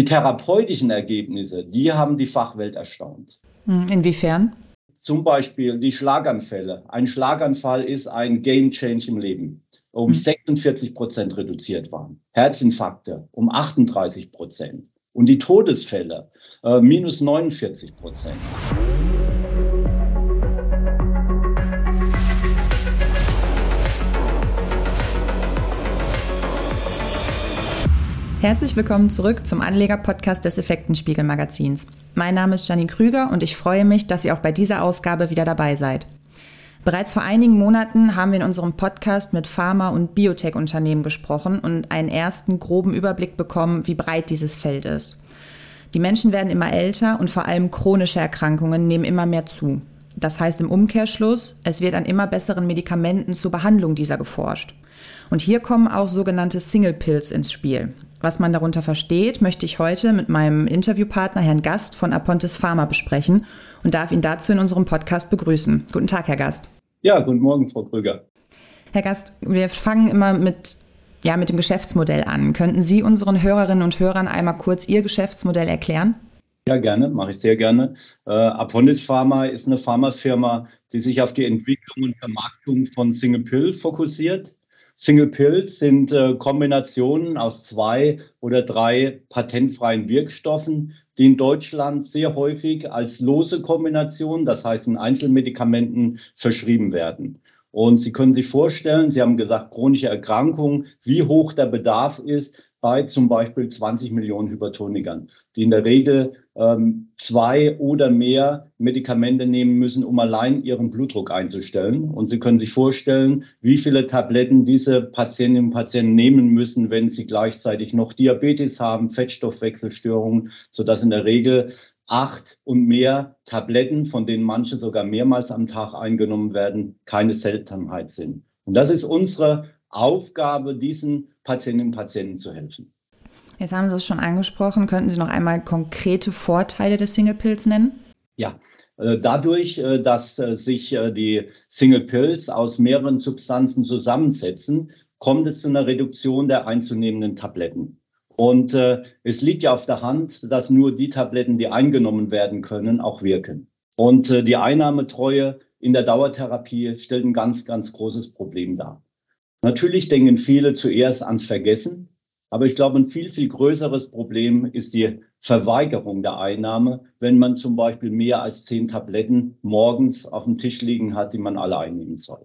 Die therapeutischen Ergebnisse, die haben die Fachwelt erstaunt. Hm, inwiefern? Zum Beispiel die Schlaganfälle. Ein Schlaganfall ist ein Game Change im Leben. Um 46 hm. Prozent reduziert waren. Herzinfarkte um 38 Prozent. Und die Todesfälle äh, minus 49 Prozent. Herzlich willkommen zurück zum Anleger-Podcast des Effektenspiegel-Magazins. Mein Name ist Janine Krüger und ich freue mich, dass ihr auch bei dieser Ausgabe wieder dabei seid. Bereits vor einigen Monaten haben wir in unserem Podcast mit Pharma- und Biotech-Unternehmen gesprochen und einen ersten groben Überblick bekommen, wie breit dieses Feld ist. Die Menschen werden immer älter und vor allem chronische Erkrankungen nehmen immer mehr zu. Das heißt im Umkehrschluss, es wird an immer besseren Medikamenten zur Behandlung dieser geforscht. Und hier kommen auch sogenannte Single Pills ins Spiel. Was man darunter versteht, möchte ich heute mit meinem Interviewpartner Herrn Gast von Apontis Pharma besprechen und darf ihn dazu in unserem Podcast begrüßen. Guten Tag, Herr Gast. Ja, guten Morgen, Frau Krüger. Herr Gast, wir fangen immer mit, ja, mit dem Geschäftsmodell an. Könnten Sie unseren Hörerinnen und Hörern einmal kurz Ihr Geschäftsmodell erklären? Ja, gerne, mache ich sehr gerne. Äh, Apontis Pharma ist eine Pharmafirma, die sich auf die Entwicklung und Vermarktung von Single Pill fokussiert. Single Pills sind äh, Kombinationen aus zwei oder drei patentfreien Wirkstoffen, die in Deutschland sehr häufig als lose Kombination, das heißt in Einzelmedikamenten, verschrieben werden. Und Sie können sich vorstellen, Sie haben gesagt, chronische Erkrankungen, wie hoch der Bedarf ist bei zum Beispiel 20 Millionen Hypertonikern, die in der Regel ähm, zwei oder mehr Medikamente nehmen müssen, um allein ihren Blutdruck einzustellen. Und Sie können sich vorstellen, wie viele Tabletten diese Patientinnen und Patienten nehmen müssen, wenn sie gleichzeitig noch Diabetes haben, Fettstoffwechselstörungen, sodass in der Regel acht und mehr Tabletten, von denen manche sogar mehrmals am Tag eingenommen werden, keine Seltenheit sind. Und das ist unsere Aufgabe, diesen Patientinnen und Patienten zu helfen. Jetzt haben Sie es schon angesprochen. Könnten Sie noch einmal konkrete Vorteile des Single Pills nennen? Ja, äh, dadurch, äh, dass äh, sich die Single Pills aus mehreren Substanzen zusammensetzen, kommt es zu einer Reduktion der einzunehmenden Tabletten. Und es liegt ja auf der Hand, dass nur die Tabletten, die eingenommen werden können, auch wirken. Und die Einnahmetreue in der Dauertherapie stellt ein ganz, ganz großes Problem dar. Natürlich denken viele zuerst ans Vergessen, aber ich glaube, ein viel, viel größeres Problem ist die Verweigerung der Einnahme, wenn man zum Beispiel mehr als zehn Tabletten morgens auf dem Tisch liegen hat, die man alle einnehmen soll.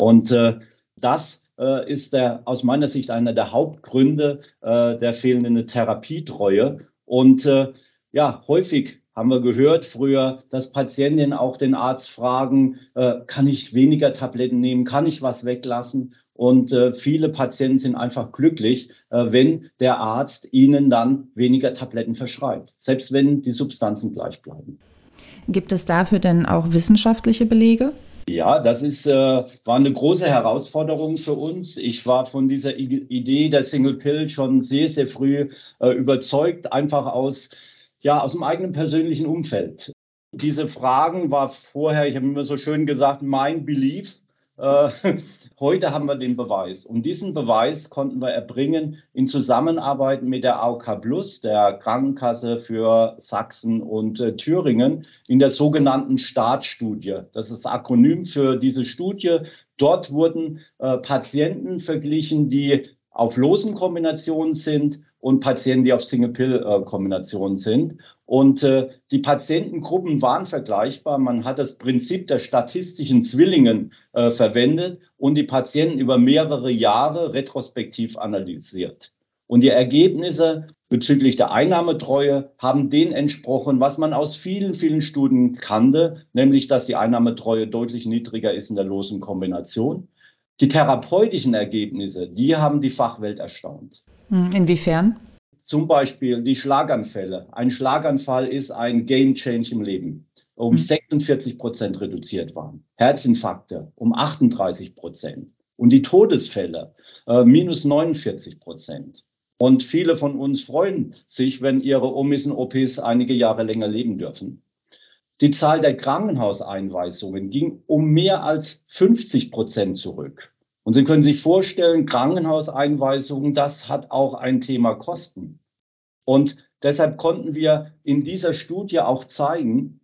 Und äh, das äh, ist der, aus meiner Sicht einer der Hauptgründe äh, der fehlenden Therapietreue. Und äh, ja, häufig haben wir gehört früher, dass Patientinnen auch den Arzt fragen, äh, kann ich weniger Tabletten nehmen, kann ich was weglassen? Und äh, viele Patienten sind einfach glücklich, äh, wenn der Arzt ihnen dann weniger Tabletten verschreibt, selbst wenn die Substanzen gleich bleiben. Gibt es dafür denn auch wissenschaftliche Belege? Ja, das ist, äh, war eine große Herausforderung für uns. Ich war von dieser I Idee der Single Pill schon sehr, sehr früh äh, überzeugt, einfach aus, ja, aus dem eigenen persönlichen Umfeld. Diese Fragen war vorher, ich habe immer so schön gesagt, mein Belief. Äh, heute haben wir den Beweis. Und diesen Beweis konnten wir erbringen in Zusammenarbeit mit der AOK Plus, der Krankenkasse für Sachsen und äh, Thüringen, in der sogenannten Startstudie. Das ist Akronym für diese Studie. Dort wurden äh, Patienten verglichen, die auf losen Kombinationen sind und Patienten, die auf Single-Pill-Kombinationen sind. Und äh, die Patientengruppen waren vergleichbar. Man hat das Prinzip der statistischen Zwillingen äh, verwendet und die Patienten über mehrere Jahre retrospektiv analysiert. Und die Ergebnisse bezüglich der Einnahmetreue haben den entsprochen, was man aus vielen, vielen Studien kannte, nämlich dass die Einnahmetreue deutlich niedriger ist in der losen Kombination. Die therapeutischen Ergebnisse, die haben die Fachwelt erstaunt. Hm, inwiefern? Zum Beispiel die Schlaganfälle. Ein Schlaganfall ist ein Game Change im Leben. Um mhm. 46 Prozent reduziert waren. Herzinfarkte um 38 Prozent. Und die Todesfälle äh, minus 49 Prozent. Und viele von uns freuen sich, wenn ihre Omis und Opis einige Jahre länger leben dürfen. Die Zahl der Krankenhauseinweisungen ging um mehr als 50 Prozent zurück. Und Sie können sich vorstellen, Krankenhauseinweisungen, das hat auch ein Thema Kosten. Und deshalb konnten wir in dieser Studie auch zeigen,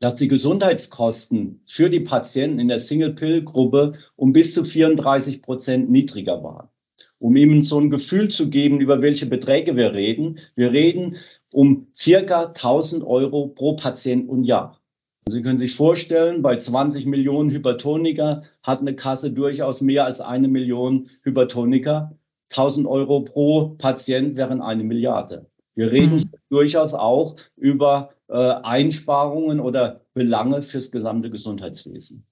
dass die Gesundheitskosten für die Patienten in der Single-Pill-Gruppe um bis zu 34 Prozent niedriger waren. Um ihnen so ein Gefühl zu geben, über welche Beträge wir reden. Wir reden um circa 1000 Euro pro Patient und Jahr. Sie können sich vorstellen, bei 20 Millionen Hypertoniker hat eine Kasse durchaus mehr als eine Million Hypertoniker. 1000 Euro pro Patient wären eine Milliarde. Wir reden mhm. durchaus auch über äh, Einsparungen oder Belange fürs gesamte Gesundheitswesen.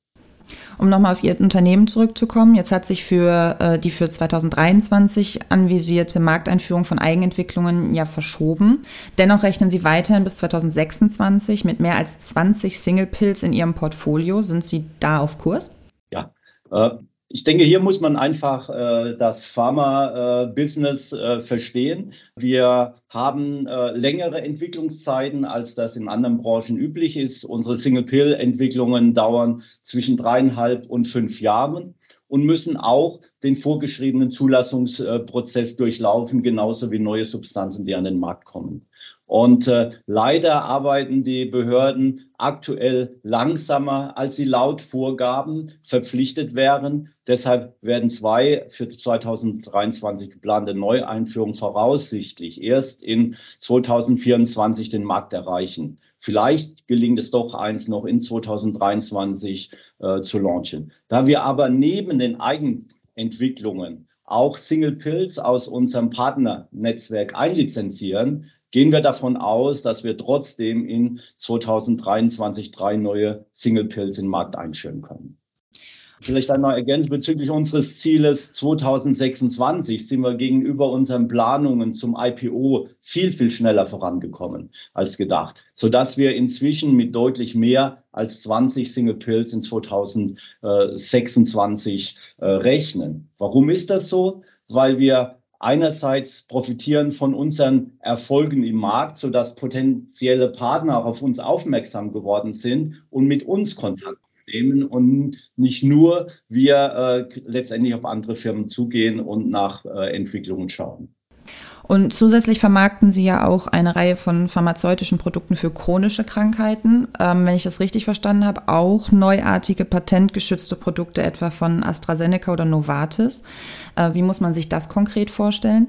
Um nochmal auf Ihr Unternehmen zurückzukommen, jetzt hat sich für äh, die für 2023 anvisierte Markteinführung von Eigenentwicklungen ja verschoben. Dennoch rechnen Sie weiterhin bis 2026 mit mehr als 20 Single Pills in Ihrem Portfolio. Sind Sie da auf Kurs? Ja, äh, ich denke, hier muss man einfach äh, das Pharma-Business äh, verstehen. Wir haben äh, längere Entwicklungszeiten, als das in anderen Branchen üblich ist. Unsere Single-Pill-Entwicklungen dauern zwischen dreieinhalb und fünf Jahren und müssen auch den vorgeschriebenen Zulassungsprozess durchlaufen, genauso wie neue Substanzen, die an den Markt kommen. Und äh, leider arbeiten die Behörden aktuell langsamer, als sie laut Vorgaben verpflichtet wären. Deshalb werden zwei für 2023 geplante Neueinführungen voraussichtlich erst in 2024 den Markt erreichen. Vielleicht gelingt es doch eins noch in 2023 äh, zu launchen. Da wir aber neben den Eigenentwicklungen auch Single Pills aus unserem Partnernetzwerk einlizenzieren, gehen wir davon aus, dass wir trotzdem in 2023 drei neue Single Pills in den Markt einführen können. Vielleicht einmal ergänzen bezüglich unseres Zieles 2026 sind wir gegenüber unseren Planungen zum IPO viel, viel schneller vorangekommen als gedacht, sodass wir inzwischen mit deutlich mehr als 20 Single Pills in 2026 äh, rechnen. Warum ist das so? Weil wir einerseits profitieren von unseren Erfolgen im Markt, sodass potenzielle Partner auch auf uns aufmerksam geworden sind und mit uns Kontakt nehmen und nicht nur wir äh, letztendlich auf andere Firmen zugehen und nach äh, Entwicklungen schauen. Und zusätzlich vermarkten Sie ja auch eine Reihe von pharmazeutischen Produkten für chronische Krankheiten. Ähm, wenn ich das richtig verstanden habe, auch neuartige patentgeschützte Produkte etwa von AstraZeneca oder Novartis. Äh, wie muss man sich das konkret vorstellen?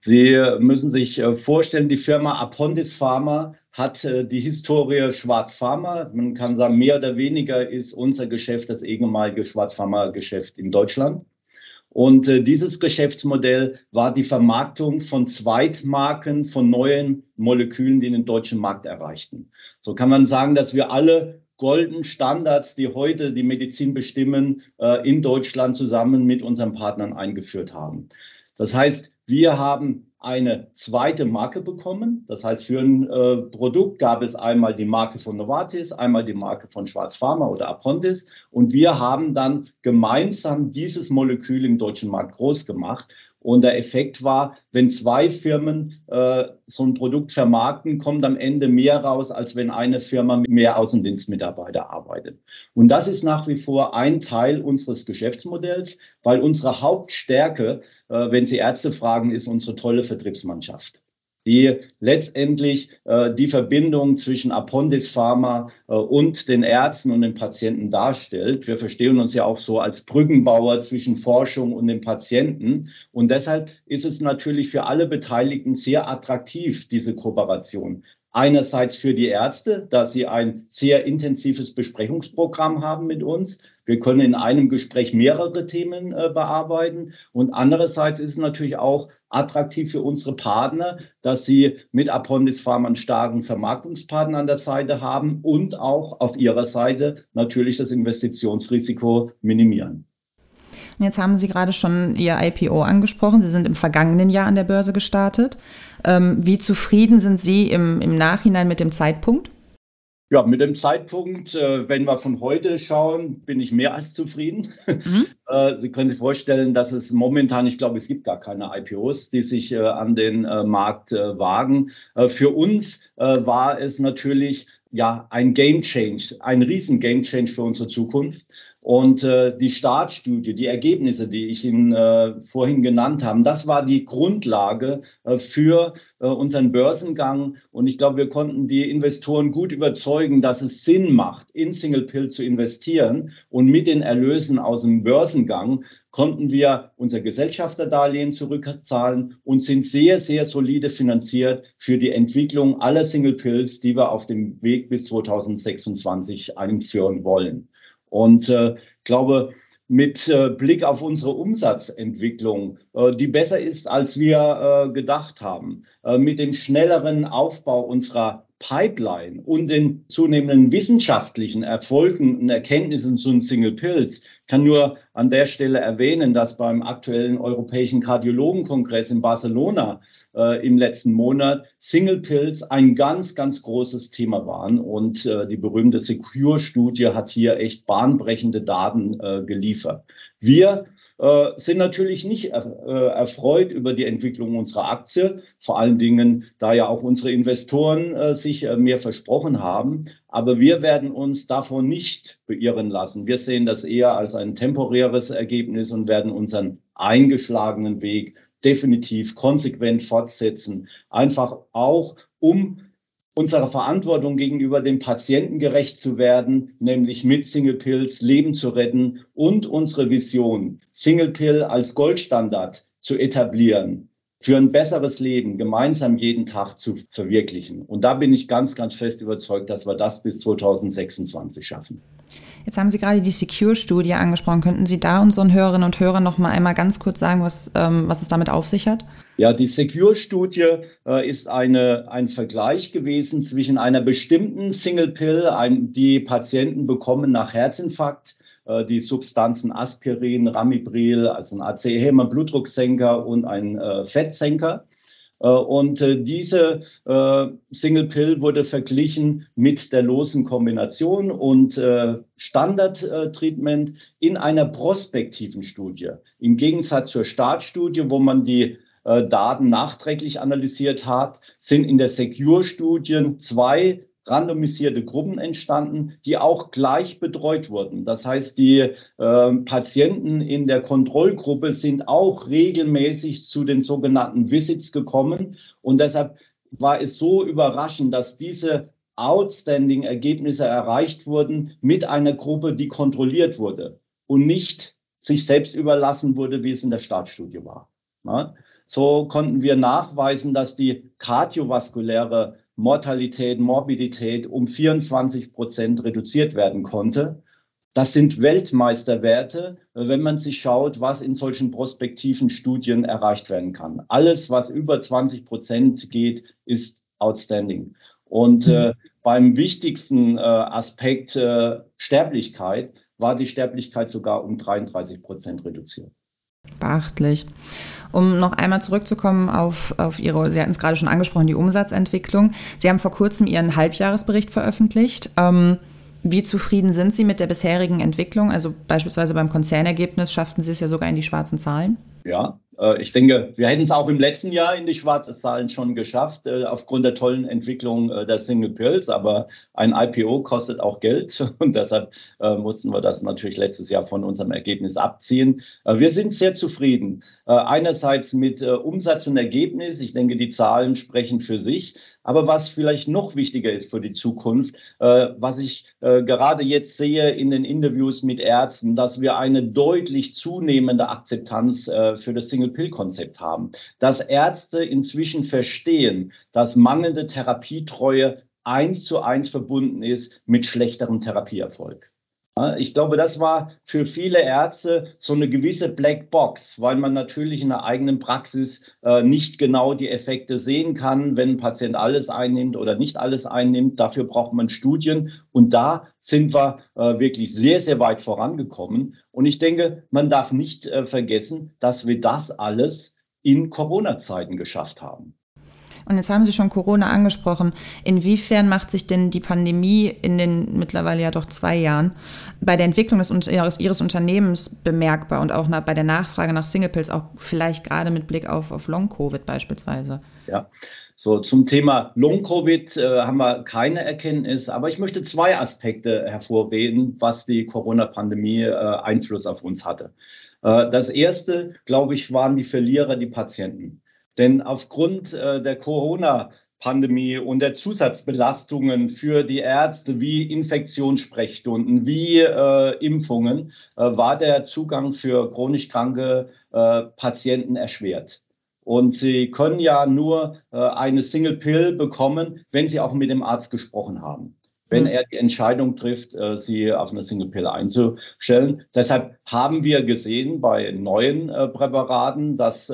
Sie müssen sich äh, vorstellen, die Firma Apondis Pharma hat äh, die Historie Schwarz Pharma. Man kann sagen, mehr oder weniger ist unser Geschäft das ehemalige Schwarz Pharma Geschäft in Deutschland. Und äh, dieses Geschäftsmodell war die Vermarktung von Zweitmarken von neuen Molekülen, die den deutschen Markt erreichten. So kann man sagen, dass wir alle Golden Standards, die heute die Medizin bestimmen, äh, in Deutschland zusammen mit unseren Partnern eingeführt haben. Das heißt, wir haben eine zweite Marke bekommen. Das heißt, für ein äh, Produkt gab es einmal die Marke von Novartis, einmal die Marke von Schwarz Pharma oder Apontis. Und wir haben dann gemeinsam dieses Molekül im deutschen Markt groß gemacht. Und der Effekt war, wenn zwei Firmen äh, so ein Produkt vermarkten, kommt am Ende mehr raus, als wenn eine Firma mit mehr Außendienstmitarbeiter arbeitet. Und das ist nach wie vor ein Teil unseres Geschäftsmodells, weil unsere Hauptstärke, äh, wenn Sie Ärzte fragen, ist unsere tolle Vertriebsmannschaft die letztendlich äh, die Verbindung zwischen Apondis Pharma äh, und den Ärzten und den Patienten darstellt. Wir verstehen uns ja auch so als Brückenbauer zwischen Forschung und den Patienten. Und deshalb ist es natürlich für alle Beteiligten sehr attraktiv, diese Kooperation. Einerseits für die Ärzte, dass sie ein sehr intensives Besprechungsprogramm haben mit uns. Wir können in einem Gespräch mehrere Themen äh, bearbeiten. Und andererseits ist es natürlich auch attraktiv für unsere Partner, dass sie mit Apondis Pharma einen starken Vermarktungspartner an der Seite haben und auch auf ihrer Seite natürlich das Investitionsrisiko minimieren. Jetzt haben Sie gerade schon Ihr IPO angesprochen. Sie sind im vergangenen Jahr an der Börse gestartet. Ähm, wie zufrieden sind Sie im, im Nachhinein mit dem Zeitpunkt? Ja, mit dem Zeitpunkt, äh, wenn wir von heute schauen, bin ich mehr als zufrieden. Mhm. Äh, Sie können sich vorstellen, dass es momentan, ich glaube, es gibt gar keine IPOs, die sich äh, an den Markt wagen. Für uns war es natürlich ja ein Game Change, ein riesen Game Change für unsere Zukunft. Und äh, die Startstudie, die Ergebnisse, die ich Ihnen äh, vorhin genannt habe, das war die Grundlage äh, für äh, unseren Börsengang. Und ich glaube, wir konnten die Investoren gut überzeugen, dass es Sinn macht, in Single Pill zu investieren. Und mit den Erlösen aus dem Börsengang konnten wir unser Gesellschafterdarlehen zurückzahlen und sind sehr, sehr solide finanziert für die Entwicklung aller Single Pills, die wir auf dem Weg bis 2026 einführen wollen. Und äh, glaube, mit äh, Blick auf unsere Umsatzentwicklung, äh, die besser ist, als wir äh, gedacht haben, äh, mit dem schnelleren Aufbau unserer Pipeline und den zunehmenden wissenschaftlichen Erfolgen und Erkenntnissen zu Single Pills. Kann nur an der Stelle erwähnen, dass beim aktuellen Europäischen Kardiologenkongress in Barcelona äh, im letzten Monat Single Pills ein ganz, ganz großes Thema waren. Und äh, die berühmte Secure-Studie hat hier echt bahnbrechende Daten äh, geliefert. Wir äh, sind natürlich nicht äh, erfreut über die Entwicklung unserer Aktie, vor allen Dingen, da ja auch unsere Investoren äh, sich mehr versprochen haben. Aber wir werden uns davon nicht beirren lassen. Wir sehen das eher als ein temporäres Ergebnis und werden unseren eingeschlagenen Weg definitiv konsequent fortsetzen. Einfach auch, um unserer Verantwortung gegenüber dem Patienten gerecht zu werden, nämlich mit Single Pills Leben zu retten und unsere Vision, Single Pill als Goldstandard zu etablieren, für ein besseres Leben gemeinsam jeden Tag zu verwirklichen. Und da bin ich ganz, ganz fest überzeugt, dass wir das bis 2026 schaffen. Jetzt haben Sie gerade die Secure-Studie angesprochen. Könnten Sie da unseren Hörerinnen und Hörern noch mal einmal ganz kurz sagen, was, ähm, was es damit auf sich hat? Ja, die Secure-Studie äh, ist eine, ein Vergleich gewesen zwischen einer bestimmten Single-Pill, die Patienten bekommen nach Herzinfarkt, äh, die Substanzen Aspirin, Ramipril, also ein ACE-Hämmer, Blutdrucksenker und ein äh, Fettsenker. Äh, und äh, diese Single Pill wurde verglichen mit der losen Kombination und Standard-Treatment in einer prospektiven Studie. Im Gegensatz zur Startstudie, wo man die Daten nachträglich analysiert hat, sind in der Secure-Studie zwei randomisierte Gruppen entstanden, die auch gleich betreut wurden. Das heißt, die äh, Patienten in der Kontrollgruppe sind auch regelmäßig zu den sogenannten Visits gekommen. Und deshalb war es so überraschend, dass diese outstanding Ergebnisse erreicht wurden mit einer Gruppe, die kontrolliert wurde und nicht sich selbst überlassen wurde, wie es in der Startstudie war. So konnten wir nachweisen, dass die kardiovaskuläre Mortalität, Morbidität um 24 Prozent reduziert werden konnte. Das sind Weltmeisterwerte, wenn man sich schaut, was in solchen prospektiven Studien erreicht werden kann. Alles, was über 20 Prozent geht, ist outstanding. Und äh, mhm. beim wichtigsten äh, Aspekt äh, Sterblichkeit war die Sterblichkeit sogar um 33 Prozent reduziert. Beachtlich. Um noch einmal zurückzukommen auf, auf Ihre, Sie hatten es gerade schon angesprochen, die Umsatzentwicklung. Sie haben vor kurzem Ihren Halbjahresbericht veröffentlicht. Ähm, wie zufrieden sind Sie mit der bisherigen Entwicklung? Also beispielsweise beim Konzernergebnis schafften Sie es ja sogar in die schwarzen Zahlen. Ja, ich denke, wir hätten es auch im letzten Jahr in die schwarzen Zahlen schon geschafft, äh, aufgrund der tollen Entwicklung äh, der Single Pills. Aber ein IPO kostet auch Geld und deshalb mussten wir das natürlich letztes Jahr von unserem Ergebnis abziehen. Wir sind sehr zufrieden. Einerseits mit Umsatz und Ergebnis. Ich denke, die Zahlen sprechen für sich. Aber was vielleicht noch wichtiger ist für die Zukunft, was ich gerade jetzt sehe in den Interviews mit Ärzten, dass wir eine deutlich zunehmende Akzeptanz für das Single Single-Pill-Konzept haben, dass Ärzte inzwischen verstehen, dass mangelnde Therapietreue eins zu eins verbunden ist mit schlechterem Therapieerfolg. Ich glaube, das war für viele Ärzte so eine gewisse Black Box, weil man natürlich in der eigenen Praxis äh, nicht genau die Effekte sehen kann, wenn ein Patient alles einnimmt oder nicht alles einnimmt. Dafür braucht man Studien. Und da sind wir äh, wirklich sehr, sehr weit vorangekommen. Und ich denke, man darf nicht äh, vergessen, dass wir das alles in Corona-Zeiten geschafft haben. Und jetzt haben Sie schon Corona angesprochen. Inwiefern macht sich denn die Pandemie in den mittlerweile ja doch zwei Jahren bei der Entwicklung des, ihres, Unternehmens bemerkbar und auch bei der Nachfrage nach Single Pills, auch vielleicht gerade mit Blick auf, auf Long-Covid beispielsweise? Ja, So, zum Thema Long-Covid äh, haben wir keine Erkenntnis, aber ich möchte zwei Aspekte hervorheben, was die Corona-Pandemie äh, Einfluss auf uns hatte. Äh, das erste, glaube ich, waren die Verlierer, die Patienten. Denn aufgrund äh, der Corona Pandemie und der Zusatzbelastungen für die Ärzte wie Infektionssprechstunden, wie äh, Impfungen, äh, war der Zugang für chronisch kranke äh, Patienten erschwert. Und sie können ja nur äh, eine Single Pill bekommen, wenn sie auch mit dem Arzt gesprochen haben. Wenn mhm. er die Entscheidung trifft, sie auf eine Single Pill einzustellen. Deshalb haben wir gesehen bei neuen Präparaten, dass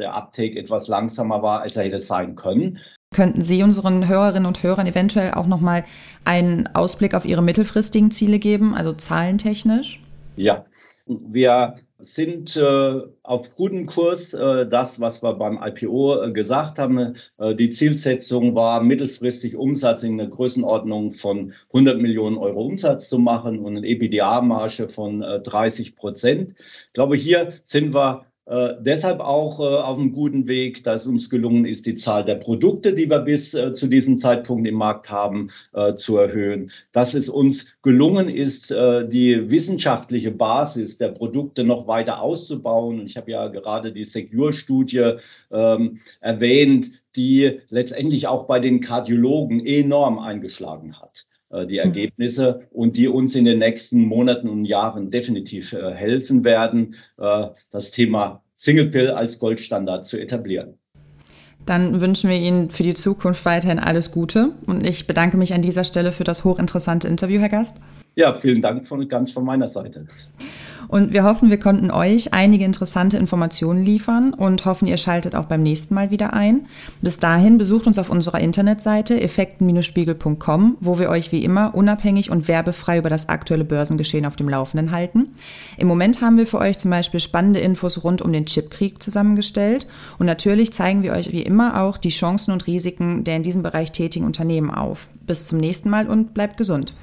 der Uptake etwas langsamer war, als er hätte sein können. Könnten Sie unseren Hörerinnen und Hörern eventuell auch nochmal einen Ausblick auf Ihre mittelfristigen Ziele geben, also zahlentechnisch? Ja, wir sind äh, auf gutem Kurs. Äh, das, was wir beim IPO äh, gesagt haben, äh, die Zielsetzung war, mittelfristig Umsatz in der Größenordnung von 100 Millionen Euro Umsatz zu machen und eine EBITDA-Marge von 30 äh, Prozent. Ich glaube, hier sind wir äh, deshalb auch äh, auf einem guten Weg, dass uns gelungen ist, die Zahl der Produkte, die wir bis äh, zu diesem Zeitpunkt im Markt haben, äh, zu erhöhen. Dass es uns gelungen ist, äh, die wissenschaftliche Basis der Produkte noch weiter auszubauen. Und ich habe ja gerade die Secure-Studie ähm, erwähnt, die letztendlich auch bei den Kardiologen enorm eingeschlagen hat die hm. Ergebnisse und die uns in den nächsten Monaten und Jahren definitiv äh, helfen werden, äh, das Thema Single Pill als Goldstandard zu etablieren. Dann wünschen wir Ihnen für die Zukunft weiterhin alles Gute und ich bedanke mich an dieser Stelle für das hochinteressante Interview, Herr Gast. Ja, vielen Dank von ganz von meiner Seite. Und wir hoffen, wir konnten euch einige interessante Informationen liefern und hoffen, ihr schaltet auch beim nächsten Mal wieder ein. Bis dahin besucht uns auf unserer Internetseite effekten-spiegel.com, wo wir euch wie immer unabhängig und werbefrei über das aktuelle Börsengeschehen auf dem Laufenden halten. Im Moment haben wir für euch zum Beispiel spannende Infos rund um den Chipkrieg zusammengestellt und natürlich zeigen wir euch wie immer auch die Chancen und Risiken der in diesem Bereich tätigen Unternehmen auf. Bis zum nächsten Mal und bleibt gesund.